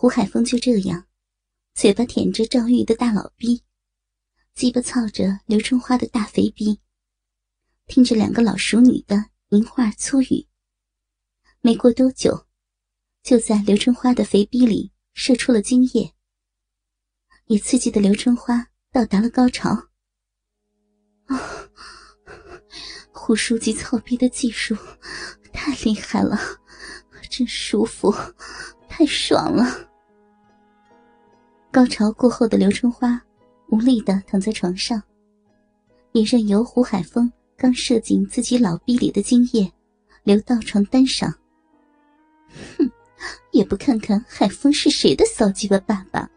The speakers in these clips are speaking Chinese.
胡海峰就这样，嘴巴舔着赵玉的大老逼，鸡巴操着刘春花的大肥逼，听着两个老熟女的淫话粗语。没过多久，就在刘春花的肥逼里射出了精液，也刺激的刘春花到达了高潮。啊，胡书记操逼的技术太厉害了，真舒服，太爽了。高潮过后的刘春花无力的躺在床上，也任由胡海峰刚射进自己老逼里的精液流到床单上。哼，也不看看海峰是谁的骚鸡巴爸爸！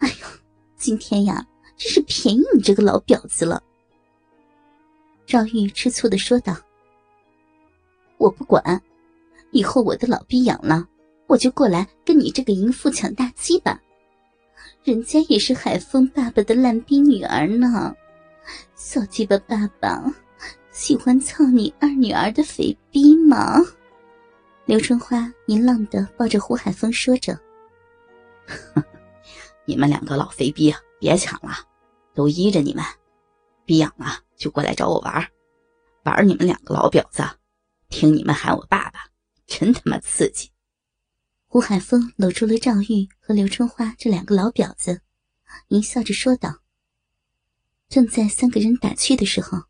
哎呦，今天呀，真是便宜你这个老婊子了！赵玉吃醋的说道：“我不管，以后我的老逼养了，我就过来跟你这个淫妇抢大鸡巴。人家也是海峰爸爸的烂逼女儿呢，小鸡巴爸爸喜欢操你二女儿的肥逼吗？”刘春花淫浪的抱着胡海峰说着：“ 你们两个老肥逼，别抢了，都依着你们，逼痒了。”就过来找我玩玩你们两个老婊子，听你们喊我爸爸，真他妈刺激！胡海峰搂住了赵玉和刘春花这两个老婊子，淫笑着说道。正在三个人打趣的时候，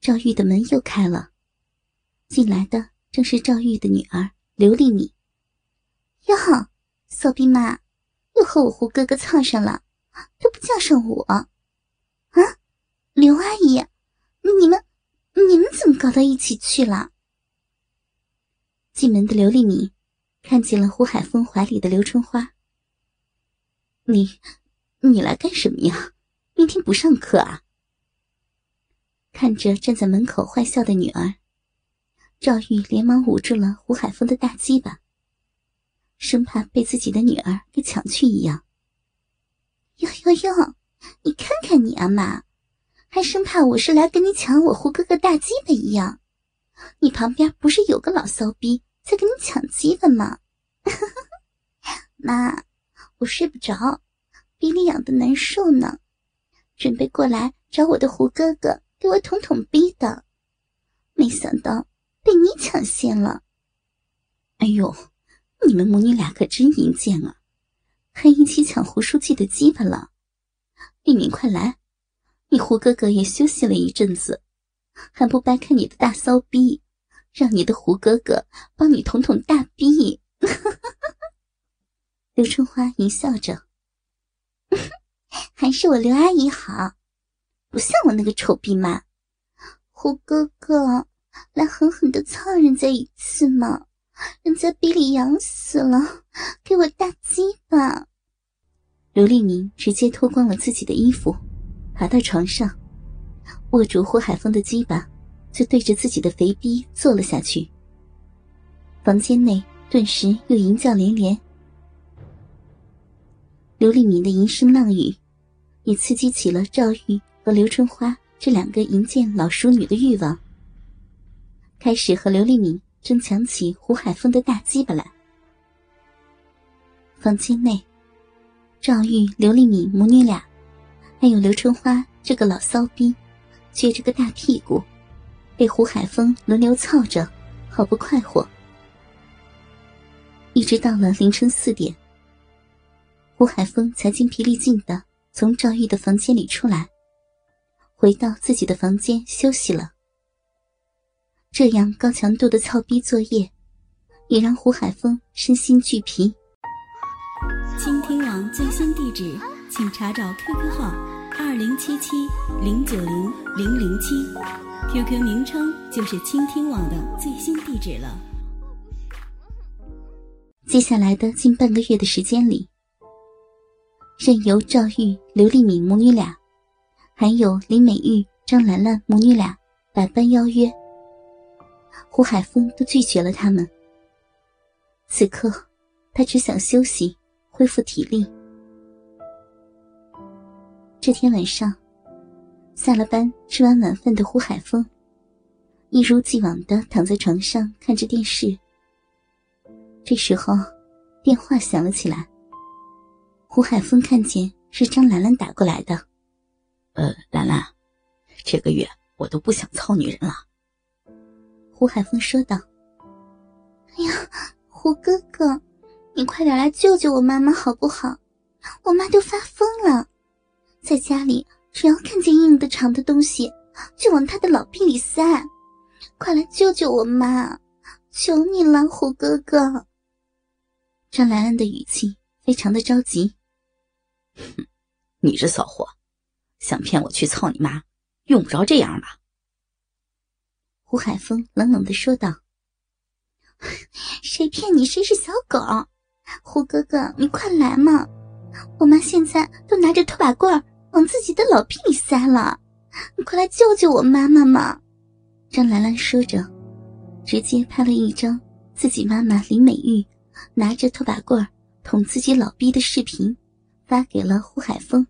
赵玉的门又开了，进来的正是赵玉的女儿刘丽敏。哟，骚逼妈，又和我胡哥哥操上了，都不叫上我，啊？刘阿姨，你们你们怎么搞到一起去了？进门的刘丽敏看见了胡海峰怀里的刘春花。你你来干什么呀？明天不上课啊？看着站在门口坏笑的女儿，赵玉连忙捂住了胡海峰的大鸡巴，生怕被自己的女儿给抢去一样。哟哟哟，你看看你啊妈！还生怕我是来跟你抢我胡哥哥大鸡巴一样，你旁边不是有个老骚逼在跟你抢鸡巴吗？妈，我睡不着，逼里痒的难受呢，准备过来找我的胡哥哥给我捅捅逼的，没想到被你抢先了。哎呦，你们母女俩可真淫贱啊，还一起抢胡书记的鸡巴了。丽敏，快来！你胡哥哥也休息了一阵子，还不掰开你的大骚逼，让你的胡哥哥帮你捅捅大逼。刘春花淫笑着，还是我刘阿姨好，不像我那个丑逼妈。胡哥哥，来狠狠的操人家一次嘛，人家逼里痒死了，给我大鸡巴。刘丽明直接脱光了自己的衣服。爬到床上，握住胡海峰的鸡巴，就对着自己的肥逼坐了下去。房间内顿时又淫叫连连。刘丽敏的淫声浪语，也刺激起了赵玉和刘春花这两个淫贱老淑女的欲望，开始和刘丽敏争抢起胡海峰的大鸡巴来。房间内，赵玉、刘丽敏母女俩。还有刘春花这个老骚逼，撅着个大屁股，被胡海峰轮流操着，好不快活。一直到了凌晨四点，胡海峰才精疲力尽的从赵玉的房间里出来，回到自己的房间休息了。这样高强度的操逼作业，也让胡海峰身心俱疲。倾听网最新地址。请查找 QQ 号二零七七零九零零零七，QQ 名称就是倾听网的最新地址了。接下来的近半个月的时间里，任由赵玉、刘丽敏母女俩，还有林美玉、张兰兰母女俩百般邀约，胡海峰都拒绝了他们。此刻，他只想休息，恢复体力。这天晚上，下了班吃完晚饭的胡海峰，一如既往的躺在床上看着电视。这时候，电话响了起来。胡海峰看见是张兰兰打过来的。呃，兰兰，这个月我都不想操女人了。胡海峰说道。哎呀，胡哥哥，你快点来救救我妈妈好不好？我妈都发疯了，在家里只要看见硬的、长的东西，就往他的老逼里塞。快来救救我妈！求你了，虎哥哥。张兰兰的语气非常的着急。哼，你这骚货，想骗我去操你妈，用不着这样吧？胡海峰冷冷的说道。谁骗你谁是小狗，胡哥哥，你快来嘛！我妈现在都拿着拖把棍往自己的老屁里塞了，你快来救救我妈妈嘛！张兰兰说着，直接拍了一张自己妈妈林美玉拿着拖把棍捅自己老逼的视频。发给了胡海峰。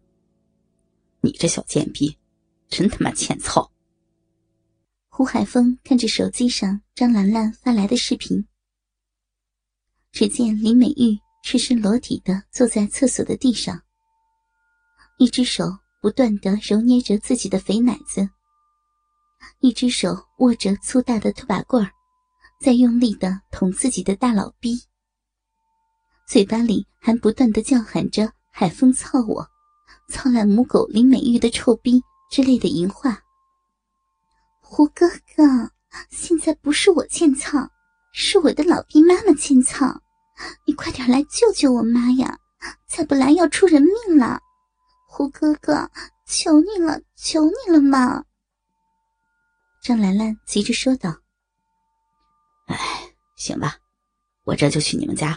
你这小贱逼，真他妈欠操！胡海峰看着手机上张兰兰发来的视频，只见林美玉赤身裸体的坐在厕所的地上，一只手不断的揉捏着自己的肥奶子，一只手握着粗大的拖把棍儿，在用力的捅自己的大老逼，嘴巴里还不断的叫喊着。海风操我，操烂母狗林美玉的臭逼之类的淫话。胡哥哥，现在不是我欠操，是我的老逼妈妈欠操，你快点来救救我妈呀！再不来要出人命了。胡哥哥，求你了，求你了嘛！张兰兰急着说道。哎，行吧，我这就去你们家。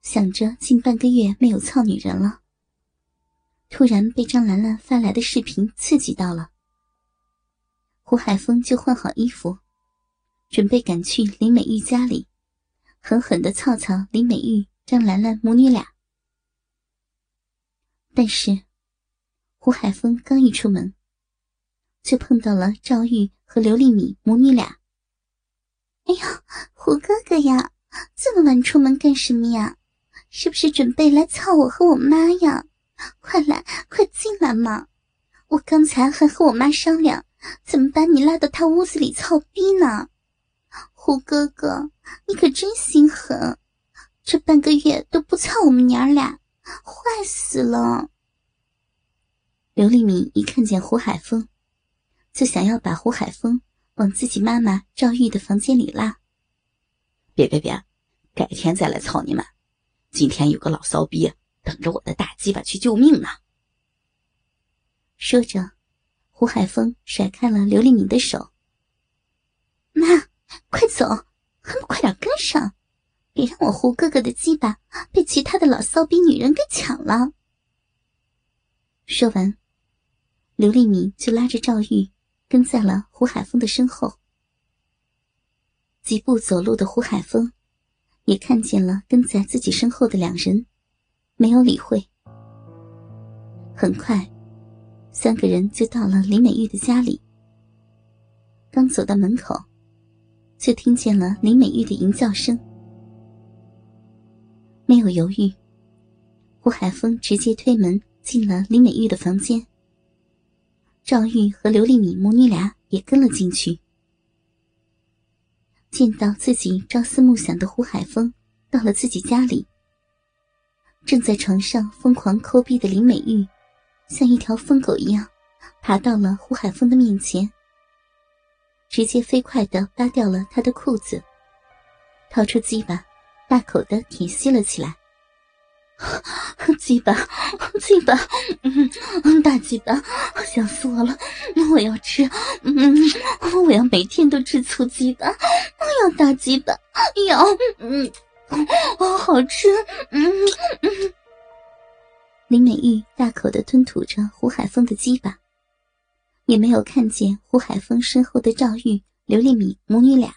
想着近半个月没有操女人了，突然被张兰兰发来的视频刺激到了。胡海峰就换好衣服，准备赶去林美玉家里，狠狠的操操林美玉、张兰兰母女俩。但是，胡海峰刚一出门，就碰到了赵玉和刘丽敏母女俩。哎呀，胡哥哥呀，这么晚出门干什么呀？是不是准备来操我和我妈呀？快来，快进来嘛！我刚才还和我妈商量，怎么把你拉到她屋子里操逼呢？胡哥哥，你可真心狠，这半个月都不操我们娘俩，坏死了！刘丽敏一看见胡海峰，就想要把胡海峰往自己妈妈赵玉的房间里拉。别别别，改天再来操你们。今天有个老骚逼等着我的大鸡巴去救命呢。说着，胡海峰甩开了刘丽敏的手。妈，快走，还不快点跟上，别让我胡哥哥的鸡巴被其他的老骚逼女人给抢了。说完，刘丽敏就拉着赵玉跟在了胡海峰的身后。几步走路的胡海峰。也看见了跟在自己身后的两人，没有理会。很快，三个人就到了林美玉的家里。刚走到门口，就听见了林美玉的淫叫声。没有犹豫，胡海峰直接推门进了林美玉的房间。赵玉和刘丽敏母女俩也跟了进去。见到自己朝思暮想的胡海峰到了自己家里，正在床上疯狂抠逼的林美玉，像一条疯狗一样，爬到了胡海峰的面前，直接飞快的扒掉了他的裤子，掏出鸡巴，大口的舔吸了起来。鸡巴，鸡巴，嗯，大鸡巴，想死我了！我要吃，嗯，我要每天都吃醋鸡巴，我要大鸡巴，要，嗯，好吃，嗯嗯。林美玉大口的吞吐着胡海峰的鸡巴，也没有看见胡海峰身后的赵玉、刘丽敏母女俩。